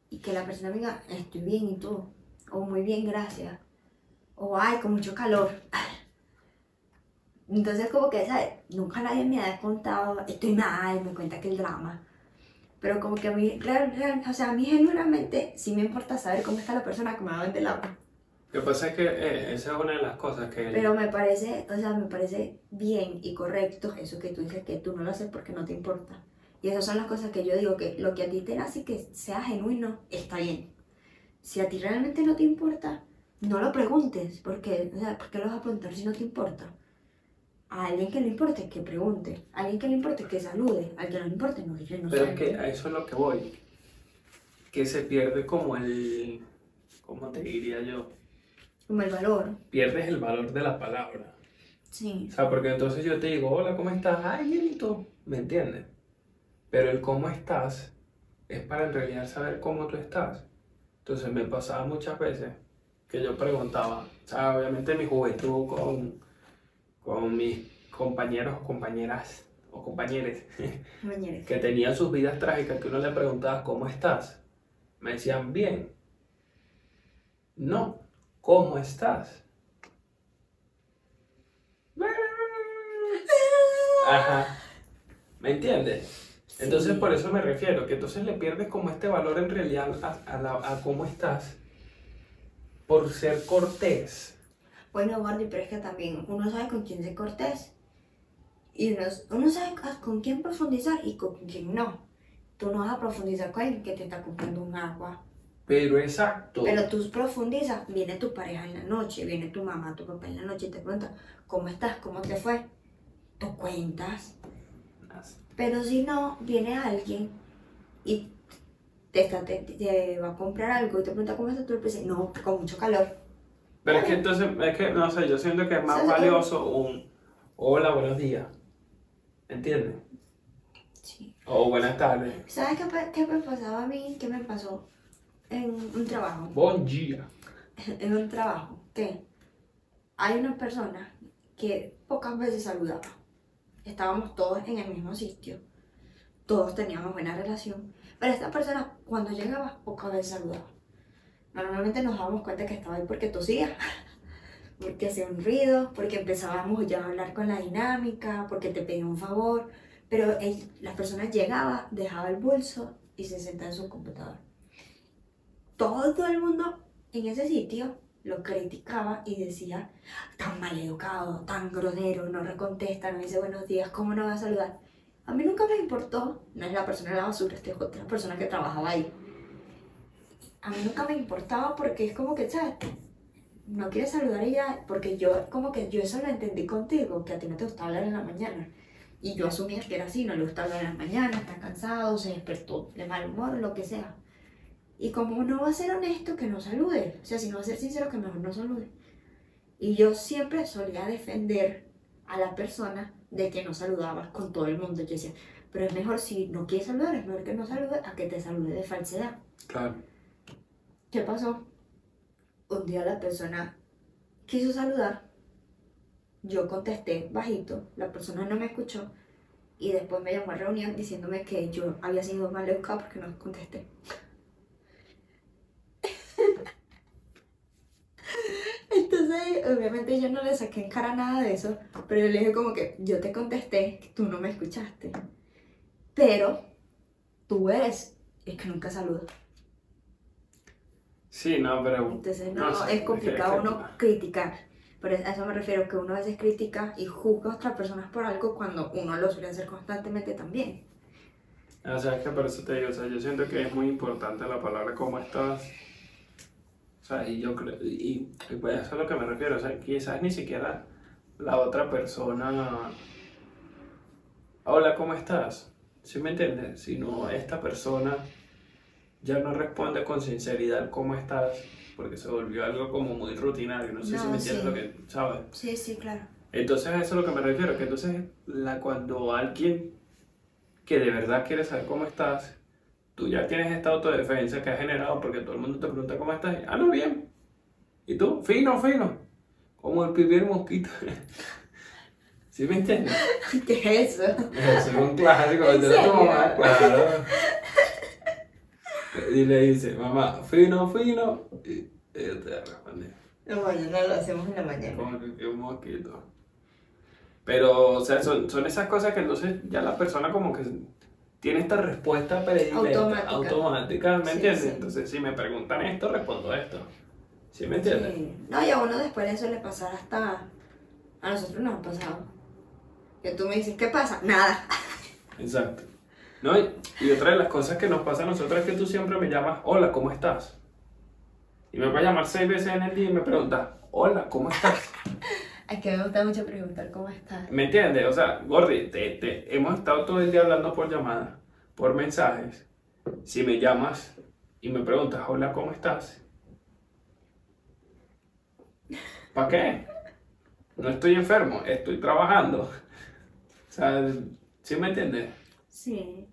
Y que la persona me diga, estoy bien, ¿y tú? O muy bien, gracias. O ay, con mucho calor. Entonces como que, ¿sabes? Nunca nadie me ha contado, estoy mal, me cuenta que el drama. Pero como que a mí, real- o sea, a mí genuinamente sí me importa saber cómo está la persona que me va a vender el agua. Lo que pasa es que eh, esa es una de las cosas que... Pero me parece, o sea, me parece bien y correcto eso que tú dices que tú no lo haces porque no te importa. Y esas son las cosas que yo digo, que lo que a ti te nace que sea genuino, está bien. Si a ti realmente no te importa, no lo preguntes, porque, o sea, ¿por qué lo vas a preguntar si no te importa? A alguien que le importe, que pregunte. A alguien que le importe, que salude. Al que no le importe, no dice no Pero es que a eso es lo que voy. Que se pierde como el. ¿Cómo te diría yo? Como el valor. Pierdes el valor de la palabra. Sí. O sea, porque entonces yo te digo, hola, ¿cómo estás? Ay, bien, ¿y tú? ¿Me entiendes? Pero el cómo estás es para en realidad saber cómo tú estás. Entonces me pasaba muchas veces que yo preguntaba, o sea, obviamente en mi juventud con, con mis compañeros o compañeras o compañeros que tenían sus vidas trágicas, que uno le preguntaba, ¿cómo estás? Me decían, bien. No, ¿cómo estás? Ajá. ¿Me entiendes? Entonces por eso me refiero, que entonces le pierdes como este valor en realidad a, a la- a cómo estás por ser cortés. Bueno, Gordy, pero es que también uno sabe con quién ser cortés. Y uno, uno sabe con quién profundizar y con quién no. Tú no vas a profundizar con alguien que te está comprando un agua. Pero exacto. Pero tú profundizas, viene tu pareja en la noche, viene tu mamá, tu papá en la noche y te pregunta, ¿cómo estás? ¿Cómo te fue? Tú cuentas. Pero si no, viene alguien y te, está, te, te va a comprar algo y te pregunta, ¿cómo estás? Tú le dices, no, con mucho calor. Pero es que entonces, es que, no sé, yo siento que es más valioso un hola, buenos días. ¿Entiendes? Sí. O buenas tardes. ¿Sabes qué, qué me pasaba a mí? ¿Qué me pasó en un trabajo? Bon día. En un trabajo que hay una persona que pocas veces saludaba. Estábamos todos en el mismo sitio. Todos teníamos buena relación. Pero esta persona, cuando llegaba, pocas veces saludaba. Normalmente nos dábamos cuenta que estaba ahí porque tosía, porque hacía un ruido, porque empezábamos ya a hablar con la dinámica, porque te pedía un favor. Pero él, la persona llegaba, dejaba el bolso y se sentaba en su computador. Todo el mundo en ese sitio lo criticaba y decía, tan maleducado, tan grosero, no recontesta, no dice buenos días, ¿cómo no va a saludar? A mí nunca me importó, no es la persona de la basura, esta es otra persona que trabajaba ahí. A mí nunca me importaba porque es como que, ¿sabes? No quieres saludar y ya, porque yo, como que yo eso lo entendí contigo, que a ti no te gusta hablar en la mañana. Y yo asumía que era así, no le gusta hablar en la mañana, está cansado, se despertó de mal humor, lo que sea. Y como no va a ser honesto, que no salude. O sea, si no va a ser sincero, que mejor no salude. Y yo siempre solía defender a la persona de que no saludaba con todo el mundo. Yo decía, pero es mejor si no quieres saludar, es mejor que no salude a que te salude de falsedad. Claro. ¿Qué pasó? Un día la persona quiso saludar, yo contesté bajito, la persona no me escuchó y después me llamó a reunión diciéndome que yo había sido mal educado porque no contesté. Entonces, obviamente yo no le saqué en cara nada de eso, pero yo le dije como que yo te contesté, tú no me escuchaste. Pero tú eres el que nunca saluda. Sí, no, pero. Entonces, no, No sé, es es complicado que- uno criticar. Pero a eso me refiero, que uno a veces critica y juzga a otras personas por algo cuando uno lo suele hacer constantemente también. O sea, es que por eso te digo, o sea, yo siento que es muy importante la palabra cómo estás. O sea, y yo creo, y, y pues eso es a lo que me refiero, o sea, quizás ni siquiera la otra persona, hola, ¿cómo estás? ¿Sí me entiendes? Sino esta persona ya no responde con sinceridad cómo estás, porque se volvió algo como muy rutinario, no sé si No, me entiendes sí. lo que, ¿sabes? Sí, sí, claro. Entonces a eso es a lo que me refiero, que entonces la, cuando alguien que de verdad quiere saber cómo estás, tú ya tienes esta autodefensa que has generado porque todo el mundo te pregunta cómo estás, y, ah, no, bien. ¿Y tú? Fino, fino. Como el primer mosquito. ¿Sí me entiendes? ¿Qué es eso? Eso es un clásico, ¿En de tu mamá, claro. Y le dice, mamá, fino, fino. Y ella te responde. No, mañana lo hacemos en la mañana. Como que, un mosquito. Pero, o sea, son, son esas cosas que entonces ya la persona como que tiene esta respuesta predilecta, Automática. automática, ¿me Sí, entiendes? sí. Entonces, si me preguntan esto, respondo esto. ¿Sí me entiendes? Sí. No, y a uno después le suele pasar hasta... A nosotros nos ha pasado. Que tú me dices, ¿qué pasa? Nada. Exacto. No, y, otra de las cosas que nos pasa a nosotros es que tú siempre me llamas, hola, ¿cómo estás? Y me puedes llamar seis veces en el día y me preguntas, hola, ¿cómo estás? Es que me gusta mucho preguntar cómo estás. ¿Me entiendes? O sea, Gordy, te, te- hemos estado todo el día hablando por llamada, por mensajes. Si me llamas y me preguntas, hola, ¿cómo estás? ¿Para qué? No estoy enfermo, estoy trabajando. O sea, ¿sí me entiendes? Sí.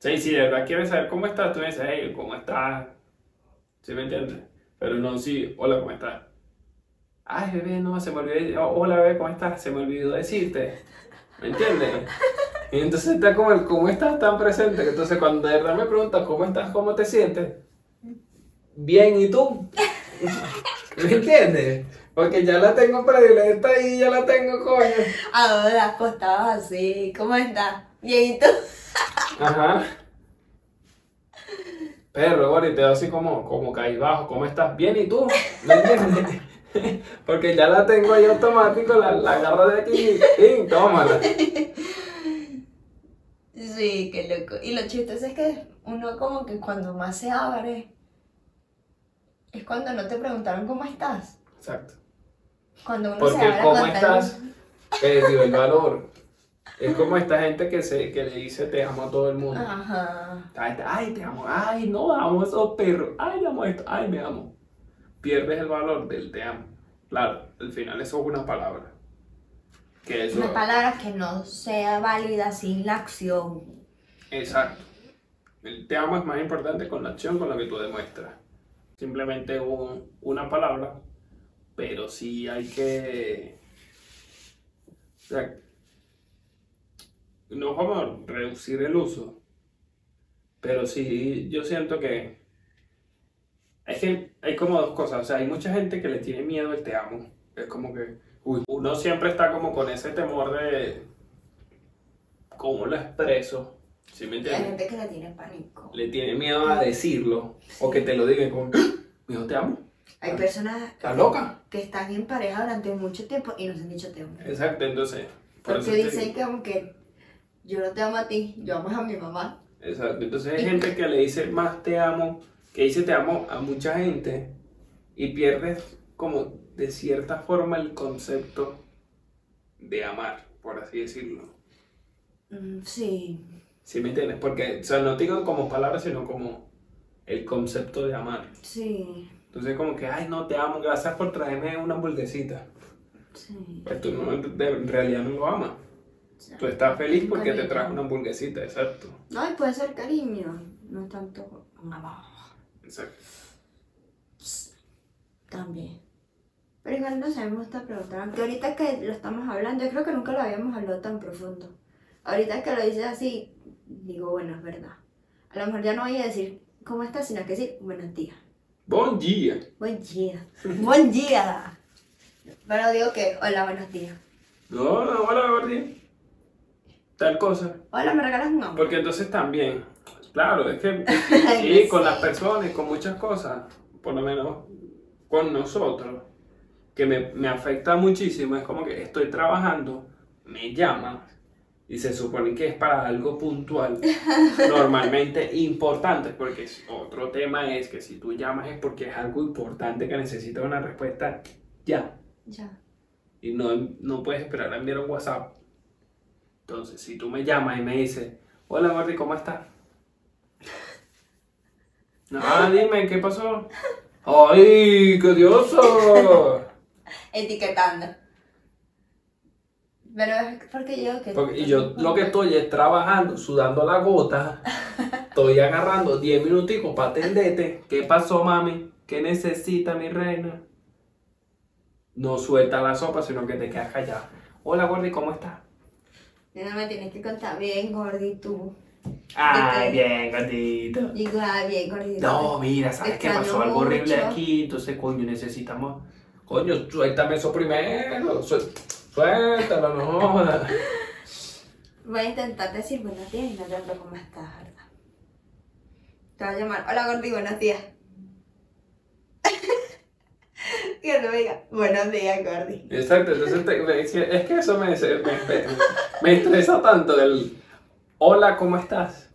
Sí, si de verdad quieres saber cómo estás, tú me dices, hey, ¿cómo estás? ¿Sí me entiendes? Pero no, sí, hola, ¿cómo estás? Ay, bebé, no, se me olvidó. oh, Hola, bebé, ¿cómo estás? Se me olvidó decirte. ¿Me entiendes? Y entonces está como el cómo estás tan presente entonces cuando de verdad me preguntas cómo estás, cómo te sientes, bien, ¿y tú? ¿Me entiendes? Porque ya la tengo predilecta y ya la tengo, coño. Ahora acostado así. ¿Cómo estás? Bien, ¿y tú? Ajá. Pero, bueno, y te doy así como, como bajo, ¿cómo estás? Bien, ¿y tú? ¿Me entiendes? Porque ya la tengo ahí automático, la, la agarro de aquí y tómala. Sí, qué loco. Y lo chistoso es que uno como que cuando más se abre es cuando no te preguntaron cómo estás. Exacto. Cuando uno se Porque abre a cómo estás perdió el valor. Es como esta gente que, se, que le dice te amo a todo el mundo. Ajá. Ay, te- Ay, te amo. Ay, no, amo a esos perros. Ay, amo esto. Ay, me amo. Pierdes el valor del te amo. Claro, al final eso es una palabra. Que eso. Una palabra que no sea válida sin la acción. Exacto. El te amo es más importante con la acción con la que tú demuestras. Simplemente un- una palabra, pero sí hay que. O sea, no como reducir el uso, pero sí yo siento que. Es que hay como dos cosas. O sea, hay mucha gente que le tiene miedo al te amo. Es como que. Uy, uno siempre está como con ese temor de. ¿Cómo lo expreso? ¿Sí me Y hay entiendes? gente que le tiene pánico. le tiene miedo a decirlo o que te lo digan como, mijo, te amo. Hay personas ¿Estás loca? que están en pareja durante mucho tiempo y no se han dicho te amo. Exacto, entonces. por Porque dicen que aunque yo no te amo a ti, yo amo a mi mamá. Exacto, entonces hay gente que le dice más te amo, que dice te amo a mucha gente y pierdes como de cierta forma el concepto de amar, por así decirlo. Mm, sí. ¿Sí me entiendes? Porque, o sea, no te digo como palabras, sino como el concepto de amar. Sí. Entonces como que, ay, no, te amo, gracias por traerme una hamburguesita. Sí. Pues tú no, de- en realidad no lo amas. Tú estás feliz porque te trajo una hamburguesita, exacto. No, y puede ser cariño, no tanto amor. Exacto. También. Pero igual no sé, me gusta preguntar. Aunque ahorita que lo estamos hablando, yo creo que nunca lo habíamos hablado tan profundo. Ahorita que lo dices así, digo, bueno, es verdad. A lo mejor ya no voy a decir cómo estás, sino que decir buenos días. Buen día. Buen día. Buen día. Pero digo que, hola, buenos días. No, no, hola, Gordy. Tal cosa. Hola, ¿me regalas un? Porque entonces también, claro, es que sí, con las personas, con muchas cosas, por lo menos con nosotros, que me, me afecta muchísimo, es como que estoy trabajando, me llaman y se supone que es para algo puntual, normalmente importante, porque otro tema es que si tú llamas es porque es algo importante que necesita una respuesta ya. Ya. y no, no puedes esperar a enviar un WhatsApp. Entonces, si tú me llamas y me dices, hola Gordy, ¿cómo estás? Ah, dime, ¿qué pasó? ¡Ay, qué dioso! Etiquetando. Pero es porque yo que... Porque- y yo lo que estoy es trabajando, sudando la gota, estoy agarrando 10 minuticos para atenderte. ¿Qué pasó, mami? ¿Qué necesita mi reina? No suelta la sopa, sino que te quedas callada. Hola Gordy, ¿cómo estás? No me tienes que contar bien, gordito. Ay, bien, gatito. Digo, ah, bien, gordito. No, mira, ¿sabes qué pasó? Algo horrible aquí, entonces, coño, necesitamos... Coño, suéltame eso primero, suéltalo, no jodas. Voy a intentar decir buenos días y no hablo cómo estás, ¿verdad? Te voy a llamar. Hola, Gordi, buenos días. que no me diga, buenos días, Gordi. Exacto, entonces te- es, que, es que eso me, me, me- estresa tanto el... Hola, ¿cómo estás?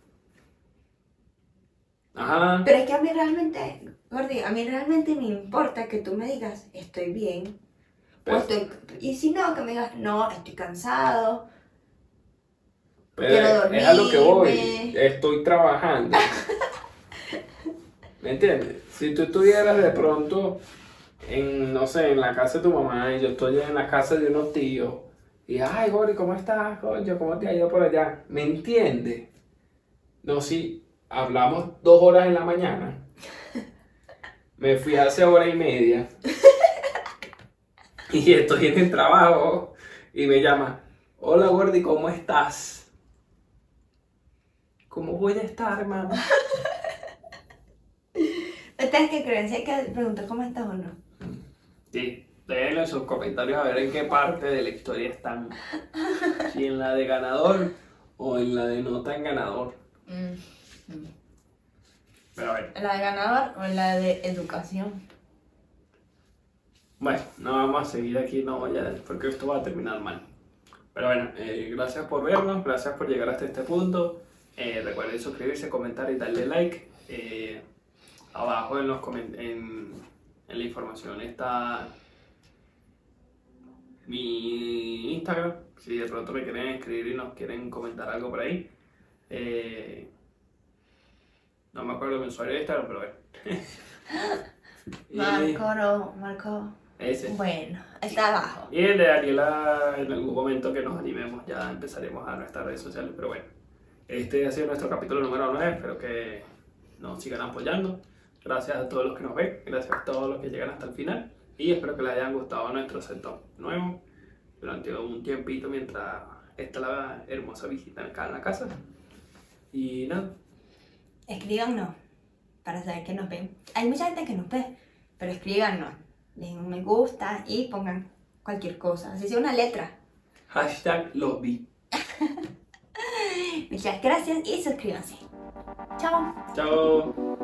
Ajá. Pero es que a mí realmente, Gordi, a mí realmente me importa que tú me digas, estoy bien. O Pero, estoy... Y si no, que me digas, no, estoy cansado. pero quiero es a lo que voy, dormirme. estoy trabajando. ¿Me entiendes? Si tú estuvieras de pronto en, no sé, en la casa de tu mamá y yo estoy en la casa de unos tíos y, ay, Gori, ¿cómo estás, coño? ¿Cómo te ha ido por allá? ¿Me entiendes? No, si hablamos dos horas en la mañana, me fui hace hora y media y estoy en el trabajo y me llama, hola Gordy, ¿cómo estás? ¿Cómo voy a estar, mamá? ¿Ustedes qué creen? ¿Si hay que preguntar cómo estás o no? Sí, déjenlo en sus comentarios a ver en qué parte de la historia están. Si en la de ganador o en la de no tan ganador. Mm. Pero a ver, ¿En la de ganador o en la de educación? bueno, no vamos a seguir aquí, no, ya, porque esto va a terminar mal. Pero bueno, eh, gracias por vernos, gracias por llegar hasta este punto. Eh, recuerden suscribirse, comentar y darle like. Eh, abajo en, los comen- en, la información está mi Instagram. Si de pronto me quieren escribir y nos quieren comentar algo por ahí. Eh, no me acuerdo mi usuario de Instagram, pero bueno. Marco, no, Marco. ese. Bueno, está abajo. Y el de Daniela, en algún momento que nos animemos, ya empezaremos a nuestras redes sociales. Pero bueno, este ha sido nuestro capítulo número 9. Espero que nos sigan apoyando. Gracias a todos los que nos ven, gracias a todos los que llegan hasta el final. Y espero que les hayan gustado nuestro setup nuevo durante un tiempito mientras está la hermosa visita acá en la casa. Y nada, Escríbanos para saber que nos ven. Hay mucha gente que nos ve, pero escríbanos. Den un me gusta y pongan cualquier cosa. Así sea una letra. hashtag los vi. Muchas gracias y suscríbanse. Chao. Chao.